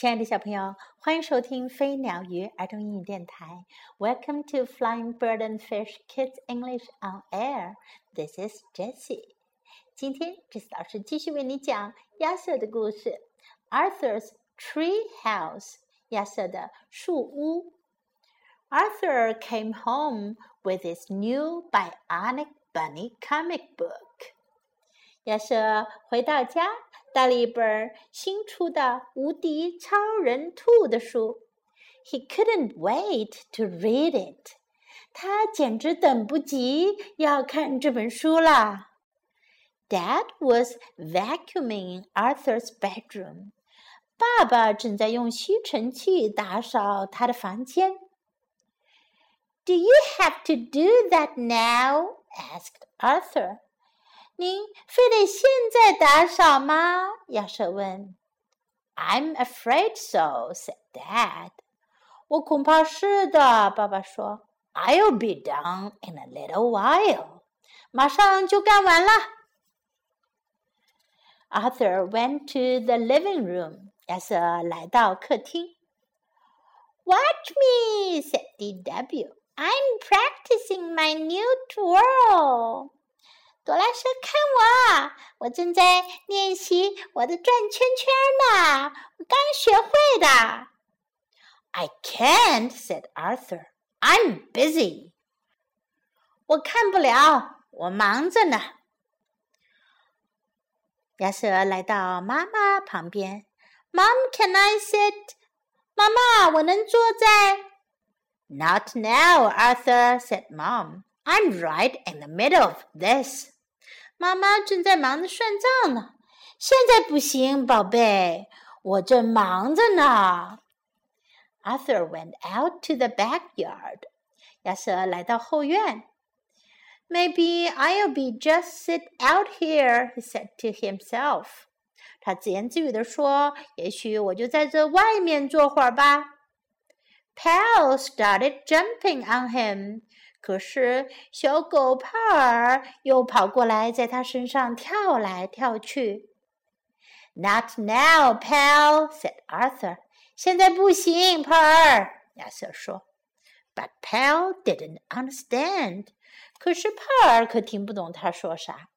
亲爱的小朋友，欢迎收听飞鸟鱼儿童英语电台。Welcome to Flying Bird and Fish Kids English on Air. This is Jessie. 今天，Jessie 老师继续为你讲亚瑟的故事。Arthur's Tree House，亚瑟的树屋。Arthur came home with his new Bionic Bunny comic book. 亚瑟回到家，带了一本新出的《无敌超人兔》的书。He couldn't wait to read it。他简直等不及要看这本书了。Dad was vacuuming Arthur's bedroom。爸爸正在用吸尘器打扫他的房间。Do you have to do that now? asked Arthur. 您非得现在打扫吗？亚瑟问。"I'm afraid so," said Dad. 我恐怕是的，爸爸说。"I'll be done in a little while." 马上就干完了。Arthur went to the living room. 亚瑟来到客厅。"Watch me," said D.W. "I'm practicing my new twirl." 朵拉说：“看我，我正在练习我的转圈圈呢，我刚学会的。” I can't," said Arthur. "I'm busy." 我看不了，我忙着呢。亚瑟来到妈妈旁边，“Mom, can I sit?” 妈妈，我能坐在？“Not now, Arthur,” said Mom. I'm right in the middle of this. 妈妈正在忙着算账呢。现在不行，宝贝，我正忙着呢。Arthur went out to the backyard. 亚瑟来到后院。Maybe I'll be just sit out here, he said to himself. 他自言自语地说：“也许我就在这外面坐会儿吧。” Pal started jumping on him. 可是小狗帕尔又跑过来，在他身上跳来跳去。"Not now, pal," said Arthur. 现在不行，帕尔。亚瑟说。But pal didn't understand. 可是帕尔可听不懂他说啥。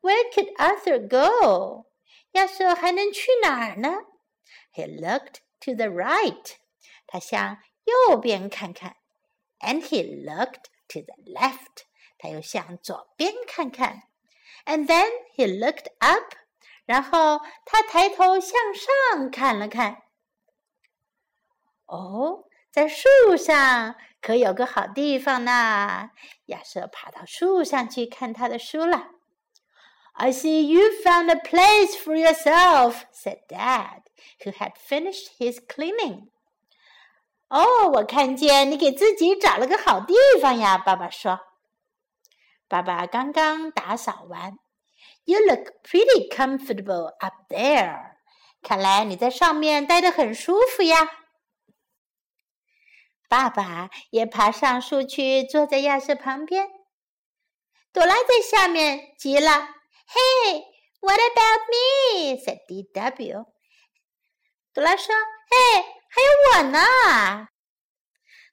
Where could Arthur go? 亚瑟还能去哪儿呢？He looked to the right. 他向右边看看。And he looked to the left. 他又向左边看看。And then he looked up. 然后他抬头向上看了看。哦，在树上可有个好地方呢！亚瑟爬到树上去看他的书了。I see you found a place for yourself," said Dad, who had finished his cleaning. 哦，我看见你给自己找了个好地方呀，爸爸说。爸爸刚刚打扫完。You look pretty comfortable up there。看来你在上面待得很舒服呀。爸爸也爬上树去，坐在亚瑟旁边。朵拉在下面急了：“Hey, what about me?” said D.W. 朵拉说：“嘿。”还有我呢，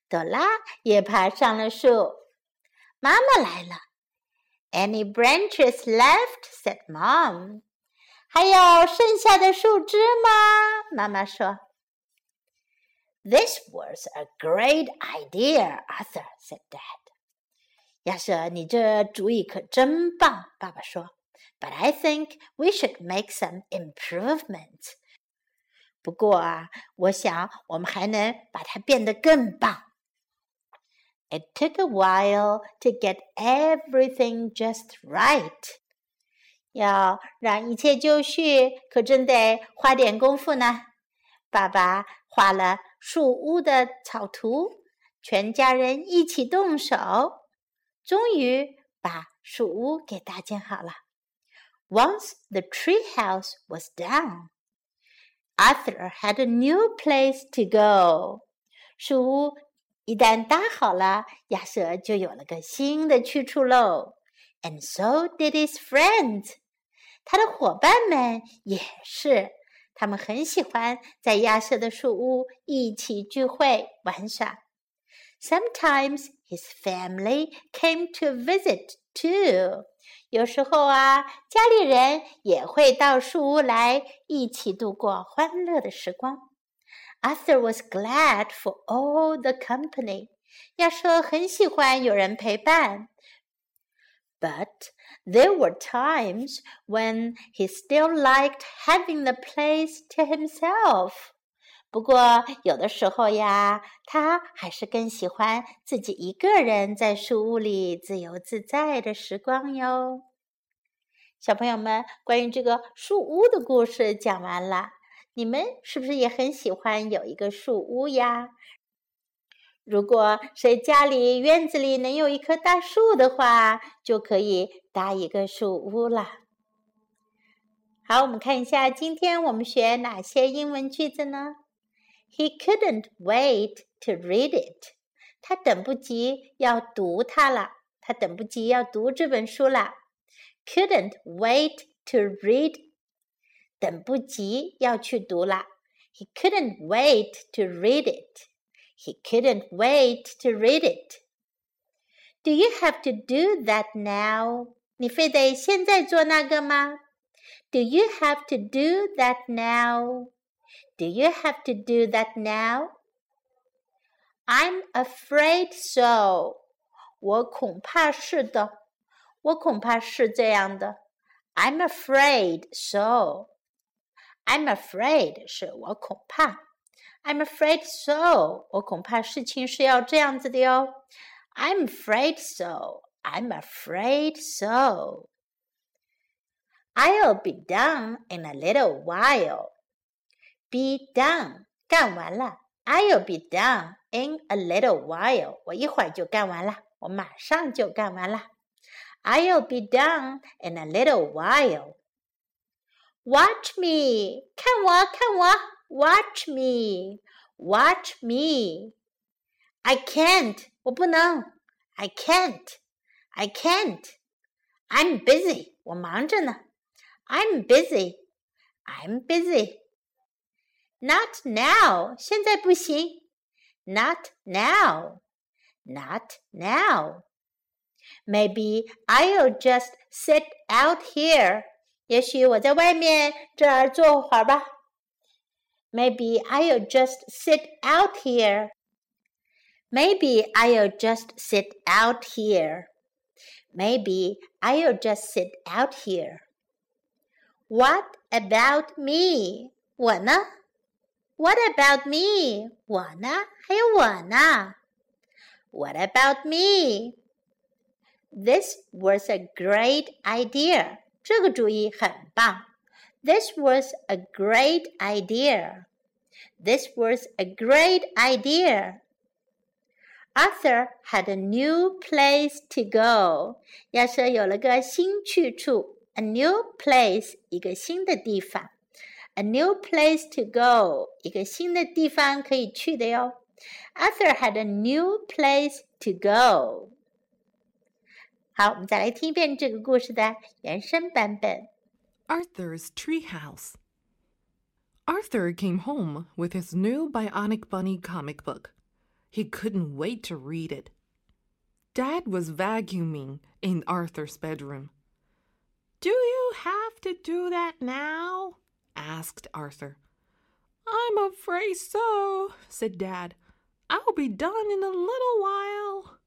朵拉也爬上了树。妈妈来了。Any branches left? said Mom. 还有剩下的树枝吗？妈妈说。This was a great idea, Arthur said Dad. 亚瑟，你这主意可真棒，爸爸说。But I think we should make some improvements. 不过啊，我想我们还能把它变得更棒。It took a while to get everything just right。要让一切就绪，可真得花点功夫呢。爸爸画了树屋的草图，全家人一起动手，终于把树屋给搭建好了。Once the tree house was done。Arthur had a new place to go。树屋一旦搭好了，亚瑟就有了个新的去处喽。And so did his friends。他的伙伴们也是。他们很喜欢在亚瑟的树屋一起聚会玩耍。Sometimes his family came to visit too. 有时候啊，家里人也会到树屋来一起度过欢乐的时光。Arthur was glad for all the company. 亚瑟很喜欢有人陪伴。But there were times when he still liked having the place to himself. 不过有的时候呀，他还是更喜欢自己一个人在树屋里自由自在的时光哟。小朋友们，关于这个树屋的故事讲完了，你们是不是也很喜欢有一个树屋呀？如果谁家里院子里能有一棵大树的话，就可以搭一个树屋了。好，我们看一下，今天我们学哪些英文句子呢 ？He couldn't wait to read it。他等不及要读它了。他等不及要读这本书了。Couldn't wait to read。等不及要去读了。He couldn't wait to read it。he couldn't wait to read it. Do you have to do that now? 你非得现在做那个吗？Do you have to do that now? Do you have to do that now? I'm afraid so. 我恐怕是的，我恐怕是这样的。I'm afraid so. I'm afraid 是我恐怕。I'm afraid so. 我恐怕事情是要这样子的哟。I'm afraid so. I'm afraid so. I'll be done in a little while. Be done，干完了。I'll be done in a little while。我一会儿就干完了，我马上就干完了。I'll be done in a little while. Watch me，看我，看我。Watch me, watch me. I can't. 我不能。I can't. I can't. I'm busy. 我忙着呢。I'm busy. I'm busy. Not now. 现在不行。Not now. Not now. Maybe I'll just sit out here. 也许我在外面这儿坐会儿吧。Maybe I'll just sit out here. Maybe I'll just sit out here. Maybe I'll just sit out here. What about me? 我呢 ？What about me? 我呢？还有我呢？What about me? This was a great idea. 这个主意很棒。this was a great idea. This was a great idea. Arthur had a new place to go. 亚瑟有了个新去处，a new place，一个新的地方。 A new place to go，一个新的地方可以去的哟。Arthur had a new place to go。好，我们再来听一遍这个故事的原声版本。Arthur's Treehouse. Arthur came home with his new Bionic Bunny comic book. He couldn't wait to read it. Dad was vacuuming in Arthur's bedroom. Do you have to do that now? Asked Arthur. I'm afraid so, said Dad. I'll be done in a little while.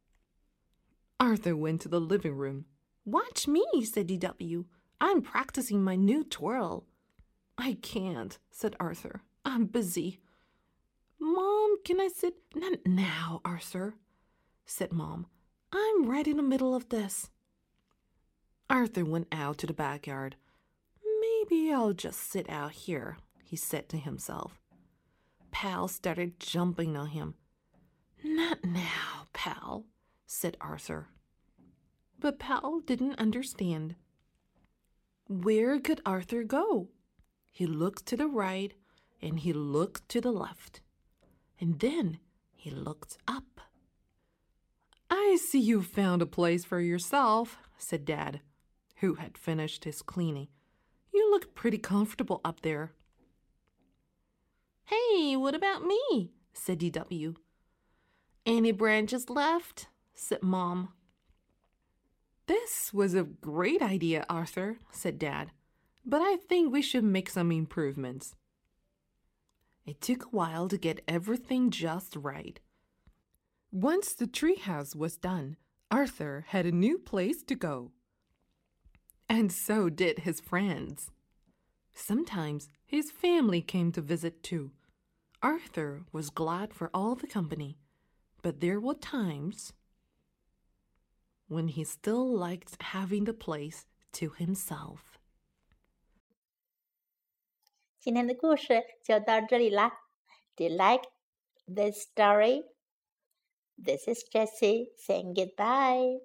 Arthur went to the living room. Watch me, said DW. I'm practicing my new twirl. I can't, said Arthur. I'm busy. Mom, can I sit? Not now, Arthur, said Mom. I'm right in the middle of this. Arthur went out to the backyard. Maybe I'll just sit out here, he said to himself. Pal started jumping on him. Not now, Pal, said Arthur. But Pal didn't understand. Where could Arthur go? He looked to the right and he looked to the left. And then he looked up. I see you've found a place for yourself, said Dad, who had finished his cleaning. You look pretty comfortable up there. Hey, what about me? said DW. Any branches left? said Mom. This was a great idea, Arthur, said Dad, but I think we should make some improvements. It took a while to get everything just right. Once the treehouse was done, Arthur had a new place to go And so did his friends. Sometimes his family came to visit too. Arthur was glad for all the company, but there were times when he still liked having the place to himself. 今天的故事就到这里啦。Do you like this story? This is Jessie saying goodbye.